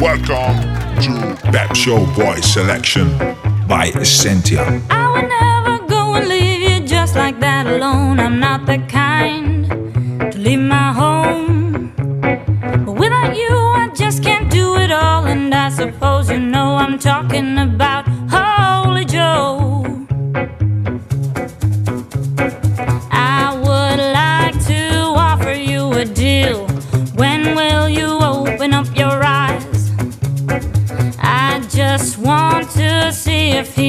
Welcome to Pep Show Boy Selection by Essentia. I would never go and leave you just like that alone. I'm not the kind to leave my home. But without you, I just can't do it all. And I suppose you know I'm talking about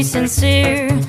sincere.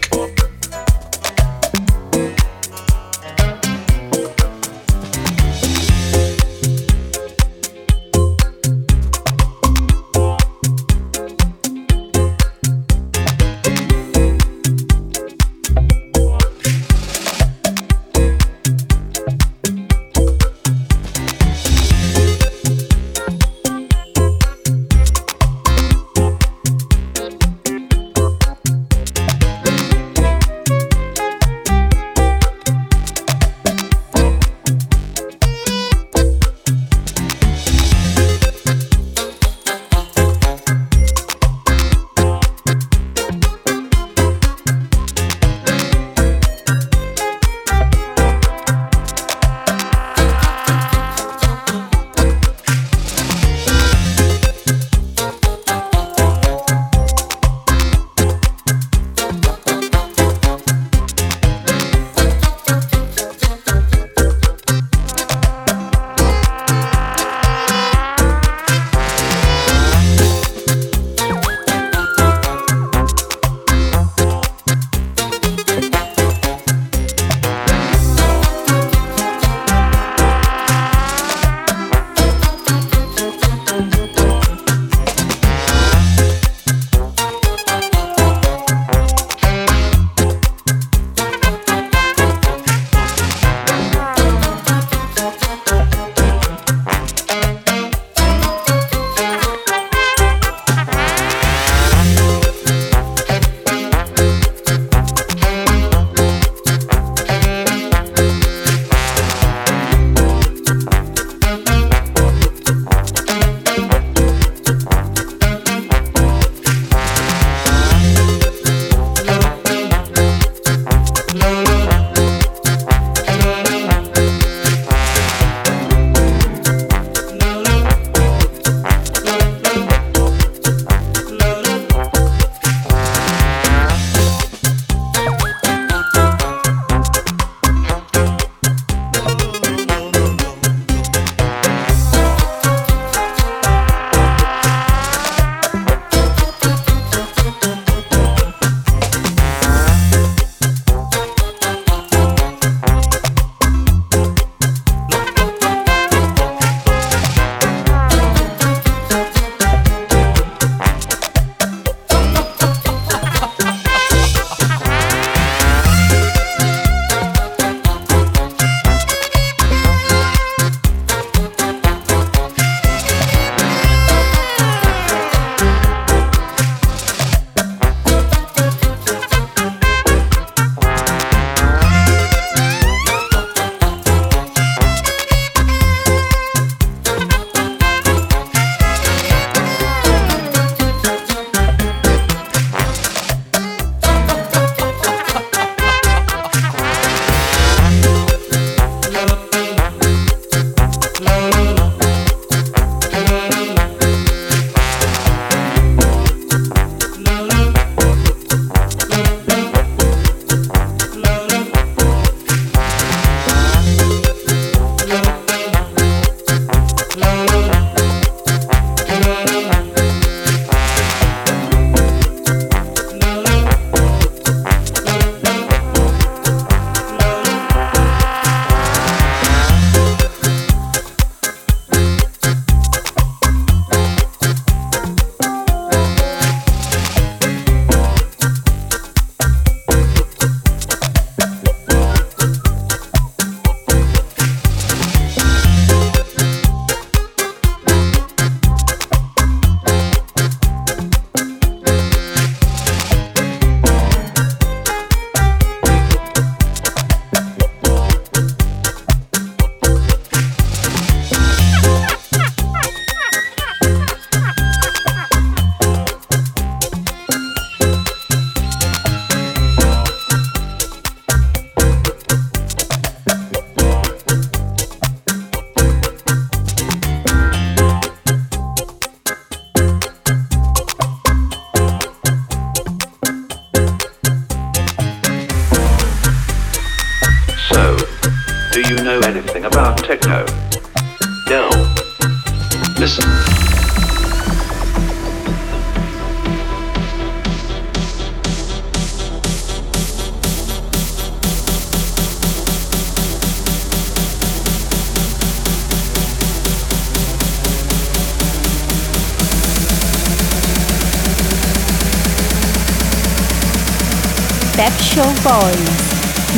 Boys.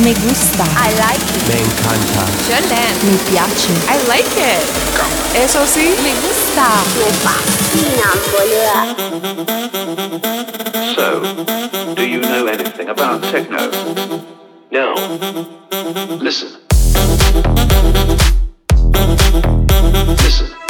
Me gusta. I like it. Me encanta. Excelente. Mi piace. I like it. Eso sí, me gusta. Me fascina, boluda. So, do you know anything about techno? No. Listen. Listen.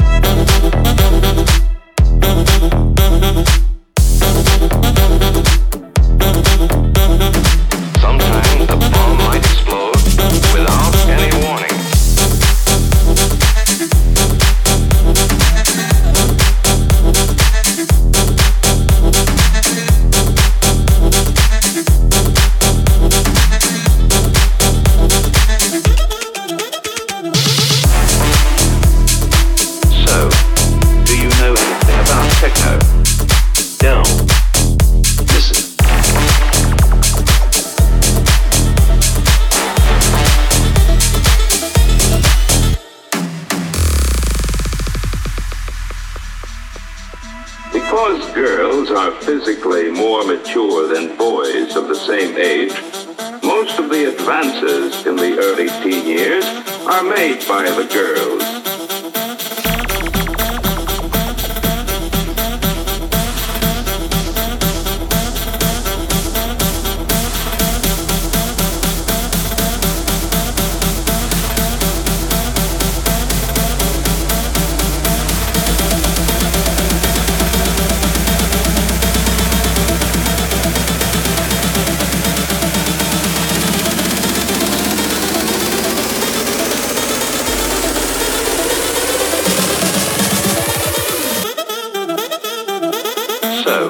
So,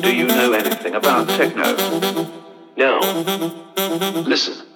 do you know anything about techno? No. Listen.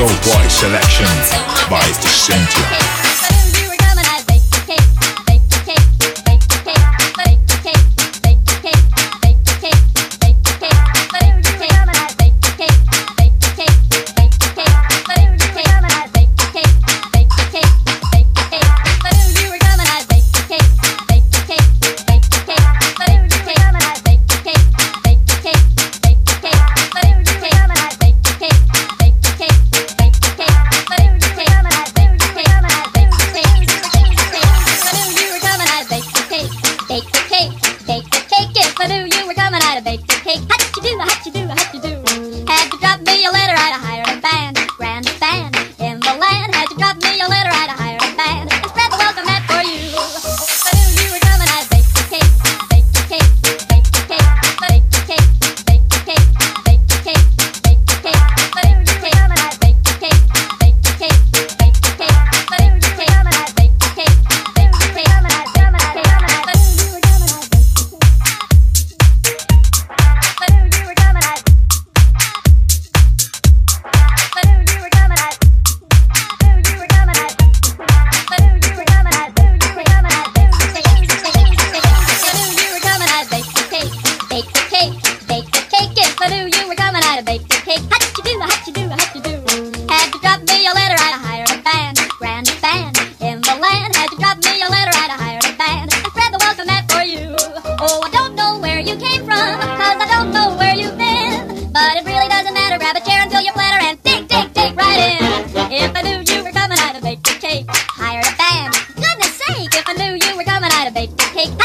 That Pep Show Boy selection by Cynthia. I'd have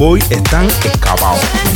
Boy están excavados.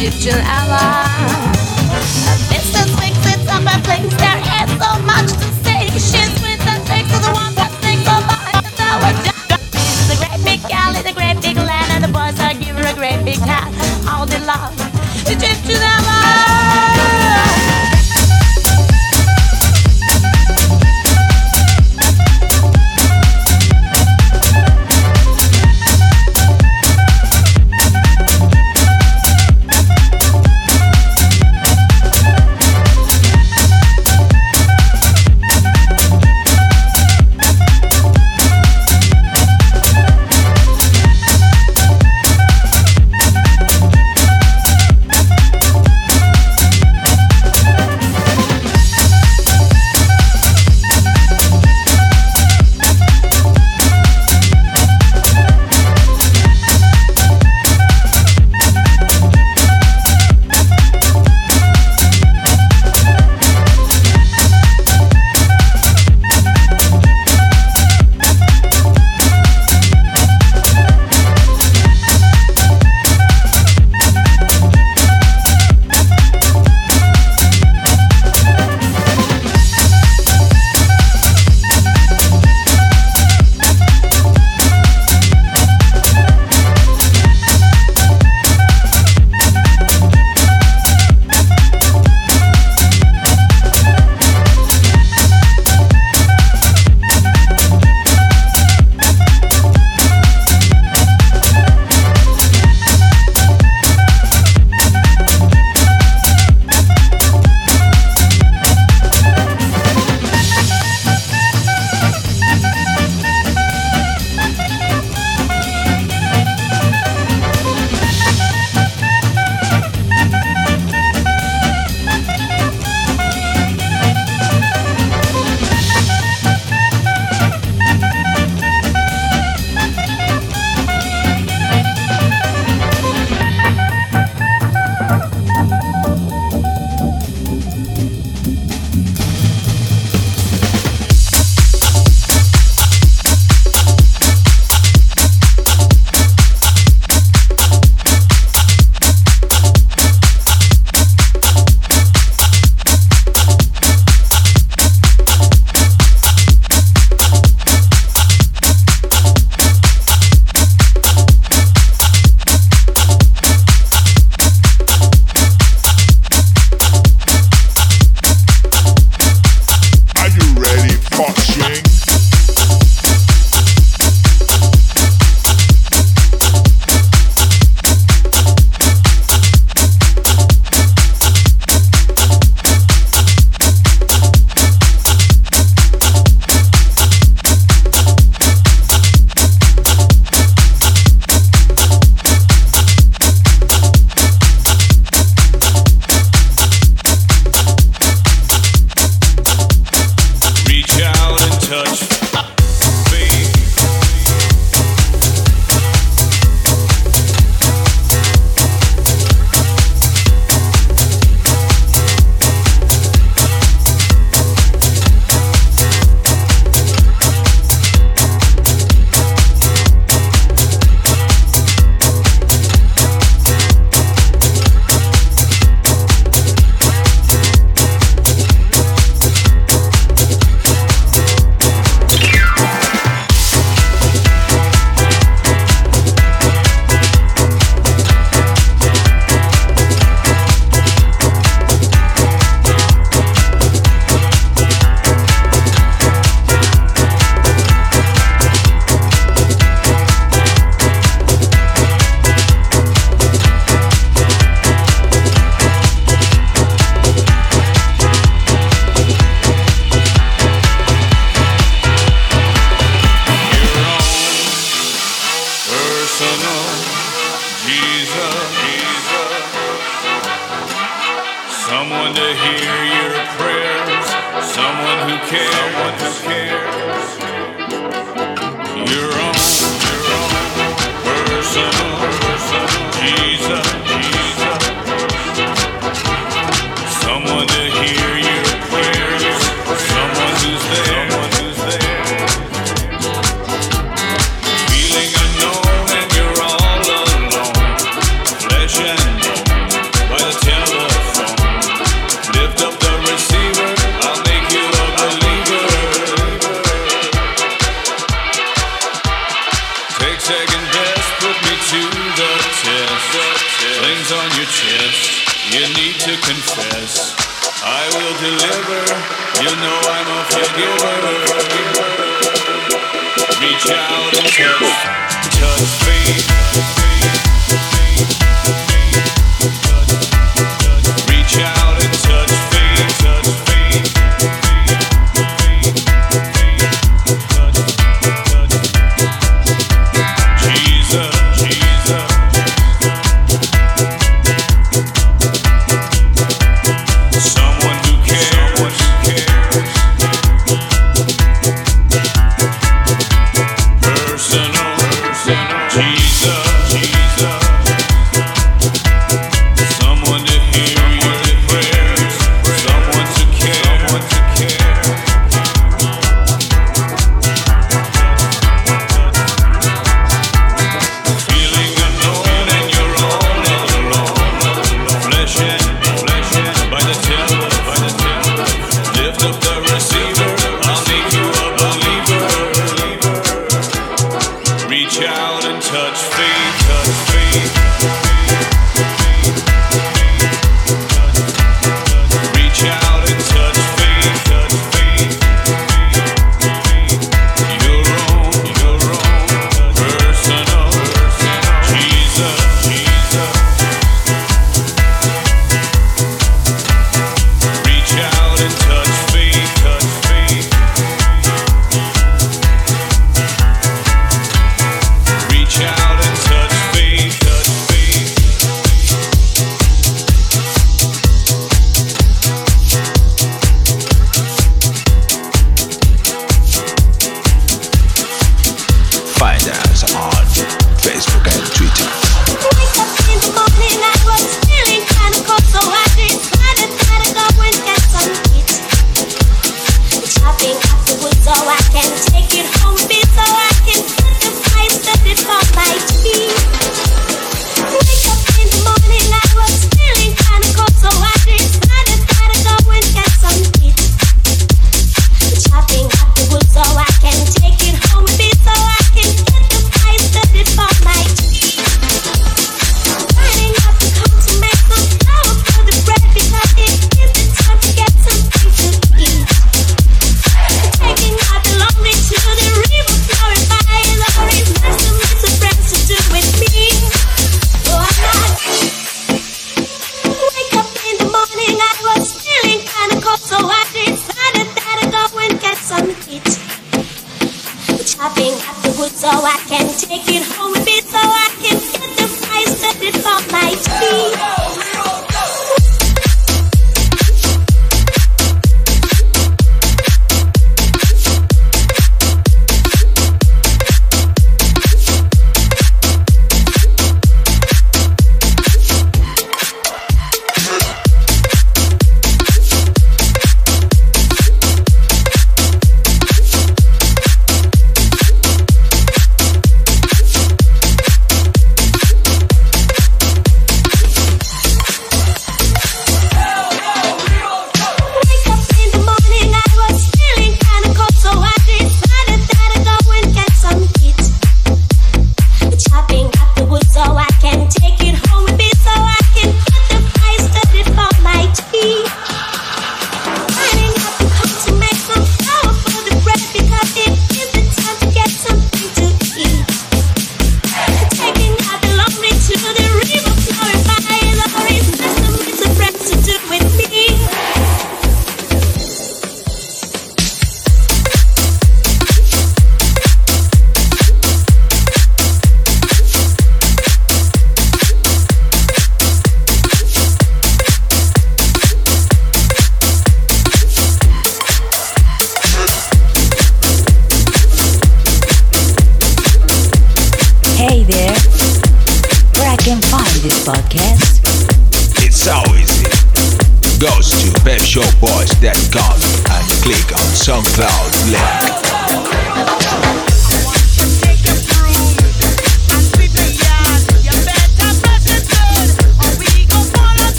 Egyptian ally. Distance makes it up a place, there is so much to. Shit with the of the one that tower. The great big alley, the great big land, and the boys are giving her a great big. All.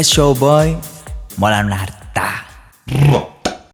Pet Shop Boys molan harta.